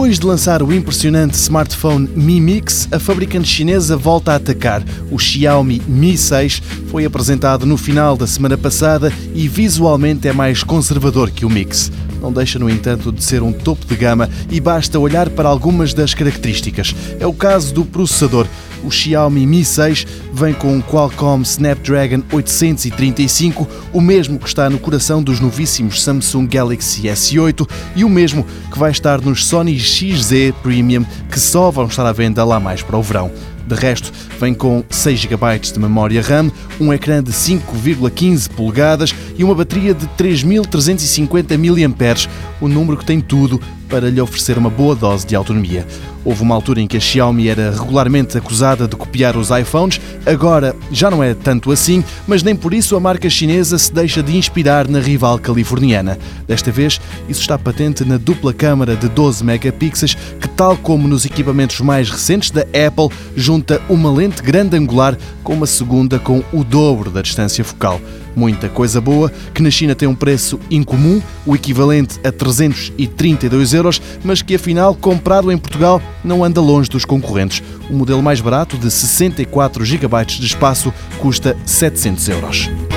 Depois de lançar o impressionante smartphone Mi Mix, a fabricante chinesa volta a atacar. O Xiaomi Mi 6 foi apresentado no final da semana passada e visualmente é mais conservador que o Mix. Não deixa, no entanto, de ser um topo de gama e basta olhar para algumas das características. É o caso do processador. O Xiaomi Mi 6 vem com um Qualcomm Snapdragon 835, o mesmo que está no coração dos novíssimos Samsung Galaxy S8 e o mesmo que vai estar nos Sony XZ Premium, que só vão estar à venda lá mais para o verão. De resto, vem com 6 GB de memória RAM, um ecrã de 5,15 polegadas e uma bateria de 3350 mAh, o número que tem tudo para lhe oferecer uma boa dose de autonomia. Houve uma altura em que a Xiaomi era regularmente acusada de copiar os iPhones, agora já não é tanto assim, mas nem por isso a marca chinesa se deixa de inspirar na rival californiana. Desta vez, isso está patente na dupla câmara de 12 megapixels, que, tal como nos equipamentos mais recentes da Apple, junta uma lente grande angular com uma segunda com o dobro da distância focal. Muita coisa boa, que na China tem um preço incomum, o equivalente a 332 euros, mas que afinal, comprado em Portugal, não anda longe dos concorrentes. O modelo mais barato, de 64 GB de espaço, custa 700 euros.